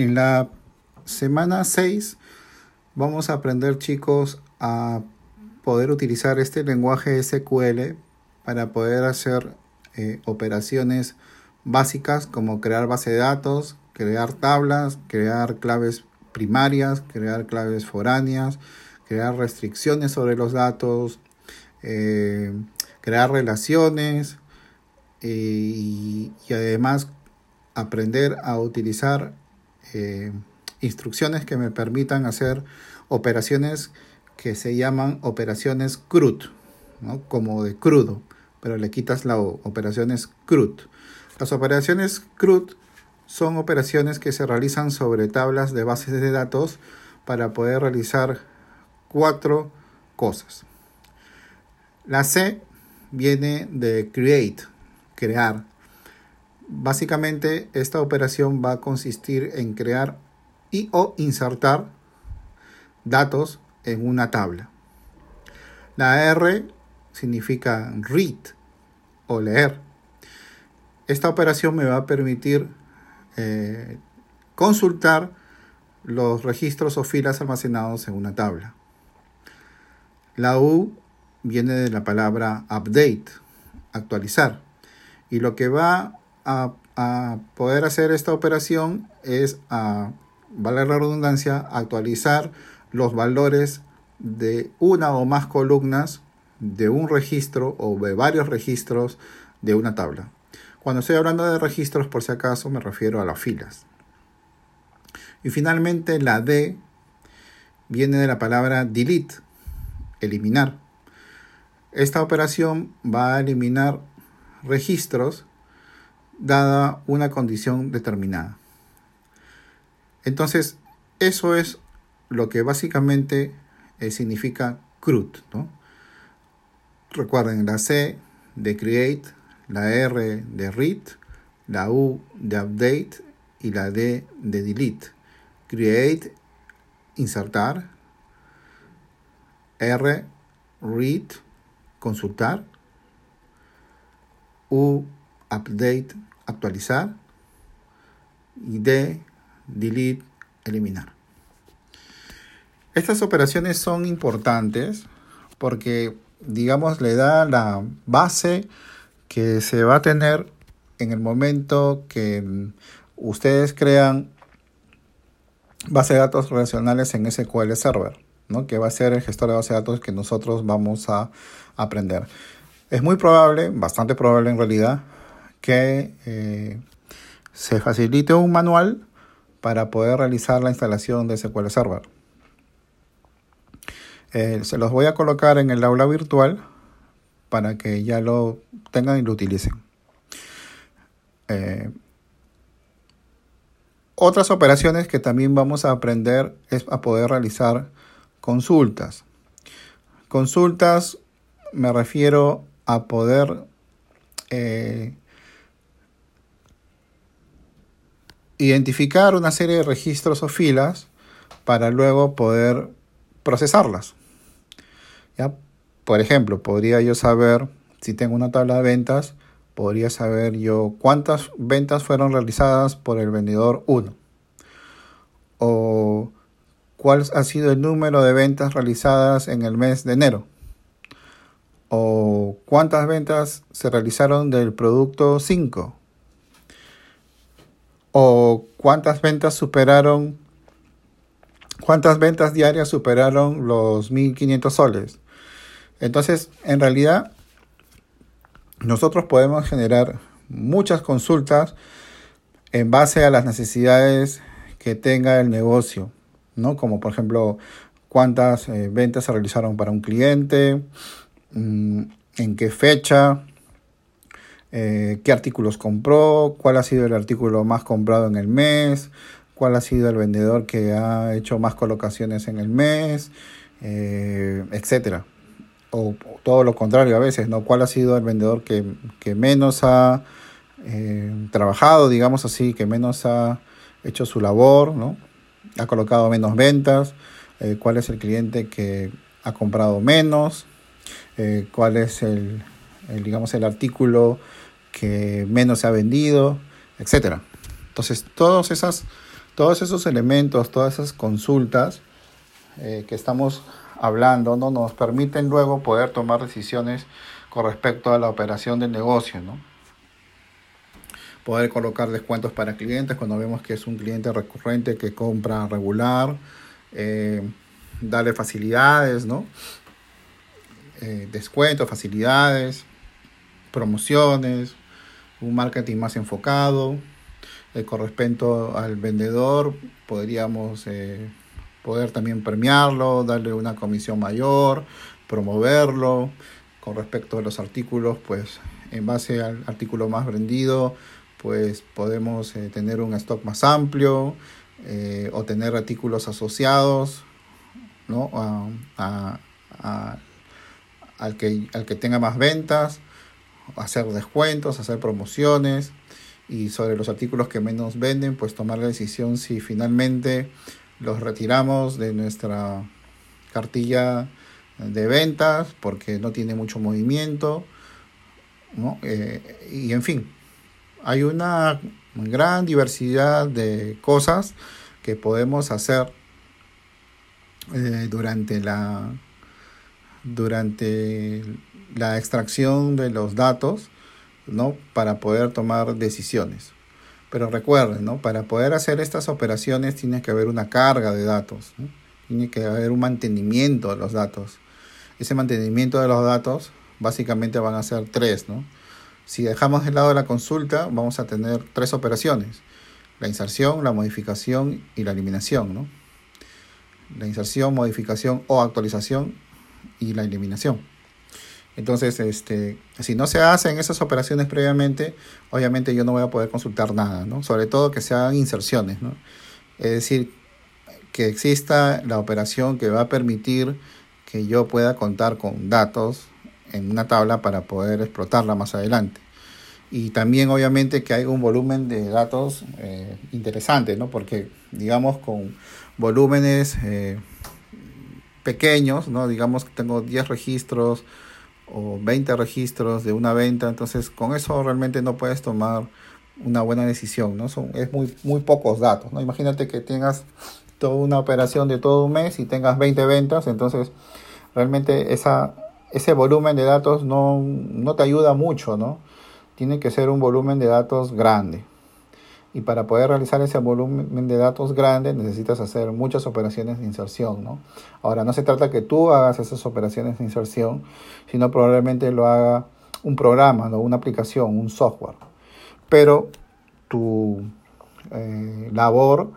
En la semana 6 vamos a aprender chicos a poder utilizar este lenguaje SQL para poder hacer eh, operaciones básicas como crear base de datos, crear tablas, crear claves primarias, crear claves foráneas, crear restricciones sobre los datos, eh, crear relaciones eh, y, además aprender a utilizar eh, instrucciones que me permitan hacer operaciones que se llaman operaciones CRUD, ¿no? como de crudo, pero le quitas la operaciones CRUD. Las operaciones CRUD son operaciones que se realizan sobre tablas de bases de datos para poder realizar cuatro cosas. La C viene de create, crear. Básicamente esta operación va a consistir en crear y o insertar datos en una tabla. La R significa read o leer. Esta operación me va a permitir eh, consultar los registros o filas almacenados en una tabla. La U viene de la palabra update, actualizar. Y lo que va a, poder hacer esta operación es, a, vale la redundancia, actualizar los valores de una o más columnas de un registro o de varios registros de una tabla. Cuando estoy hablando de registros, por si acaso, me refiero a las filas. Y finalmente la D viene de la palabra delete, eliminar. Esta operación va a eliminar registros dada una condición determinada. Entonces, eso es lo que básicamente eh, significa CRUD. Recuerden la C de create, la R de read, la U de update y la D de delete. Create, insertar, R, read, consultar, U, update, actualizar, y D, delete, eliminar. Estas operaciones son importantes porque, digamos, le da la base que se va a tener en el momento que ustedes crean base de datos relacionales en SQL Server, ¿no? que va a ser el gestor de base de datos que nosotros vamos a aprender. Es muy probable, bastante probable en realidad, que eh, se facilite un manual para poder realizar la instalación de SQL Server. Eh, se los voy a colocar en el aula virtual para que ya lo tengan y lo utilicen. Eh, otras operaciones que también vamos a aprender es a poder realizar consultas. Consultas me refiero a poder identificar una serie de registros o filas para luego poder procesarlas. ¿Ya? Por ejemplo, podría yo saber, si tengo una tabla de ventas, podría saber yo cuántas ventas fueron realizadas por el vendedor 1 o cuál ha sido el número de ventas realizadas en el mes de enero o cuántas ventas se realizaron del producto 5 o cuántas ventas superaron cuántas ventas diarias superaron los 1500 soles. Entonces, en realidad nosotros podemos generar muchas consultas en base a las necesidades que tenga el negocio, ¿no? Como por ejemplo, cuántas eh, ventas se realizaron para un cliente, mm, en qué fecha, eh, qué artículos compró, cuál ha sido el artículo más comprado en el mes, cuál ha sido el vendedor que ha hecho más colocaciones en el mes, eh, etcétera o todo lo contrario a veces, ¿no? ¿Cuál ha sido el vendedor que, menos ha eh, trabajado, digamos así, que menos ha hecho su labor, ¿no? Ha colocado menos ventas, cuál es el cliente que ha comprado menos, cuál es el, digamos, el artículo que menos se ha vendido, etcétera. Entonces, esas, todos esos elementos, todas esas consultas eh, que estamos hablando, ¿no? nos permiten luego poder tomar decisiones con respecto a la operación del negocio, ¿no? Poder colocar descuentos para clientes cuando vemos que es un cliente recurrente que compra regular, eh, darle facilidades, ¿no? Eh, descuentos, facilidades, promociones, un marketing más enfocado. Eh, con respecto al vendedor, podríamos eh, poder también premiarlo, darle una comisión mayor, promoverlo. Con respecto a los artículos, pues en base al artículo más vendido, pues podemos eh, tener un stock más amplio o tener artículos asociados ¿no? a, al, que, al que tenga más ventas, hacer descuentos, hacer promociones y sobre los artículos que menos venden, pues tomar la decisión si finalmente los retiramos de nuestra cartilla de ventas porque no tiene mucho movimiento. Eh, y en fin, hay una gran diversidad de cosas que podemos hacer eh, durante la durante la extracción de los datos ¿no? para poder tomar decisiones. Pero recuerden, ¿no? para poder hacer estas operaciones tiene que haber una carga de datos, tiene que haber un mantenimiento de los datos. Ese mantenimiento de los datos básicamente van a ser tres. ¿no? Si dejamos de lado la consulta, vamos a tener tres operaciones. La inserción, la modificación y la eliminación. ¿no? La inserción, modificación o actualización y la eliminación. Entonces, este, si no se hacen esas operaciones previamente, obviamente yo no voy a poder consultar nada, ¿no? Sobre todo que se hagan inserciones, ¿no? Es decir, que exista la operación que va a permitir que yo pueda contar con datos en una tabla para poder explotarla más adelante. Y también obviamente que hay un volumen de datos eh, interesante, ¿no? Porque digamos con volúmenes eh, pequeños, ¿no? Digamos que tengo 10 registros o 20 registros de una venta, entonces con eso realmente no puedes tomar una buena decisión, ¿no? Son, es muy, muy pocos datos, ¿no? Imagínate que tengas toda una operación de todo un mes y tengas 20 ventas, entonces realmente esa, ese volumen de datos no, no te ayuda mucho, ¿no? Tiene que ser un volumen de datos grande. Y para poder realizar ese volumen de datos grande necesitas hacer muchas operaciones de inserción. ¿no? Ahora, no se trata que tú hagas esas operaciones de inserción, sino probablemente lo haga un programa, ¿no? una aplicación, un software. Pero tu eh, labor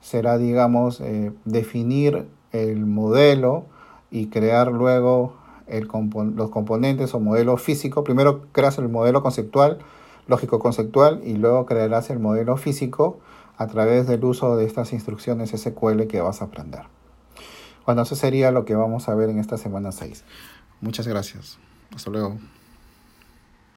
será, digamos, eh, definir el modelo y crear luego los componentes o modelo físico. Primero creas el modelo conceptual lógico conceptual y luego crearás el modelo físico a través del uso de estas instrucciones SQL que vas a aprender. Bueno, eso sería lo que vamos a ver en esta semana 6. Muchas gracias. Hasta luego.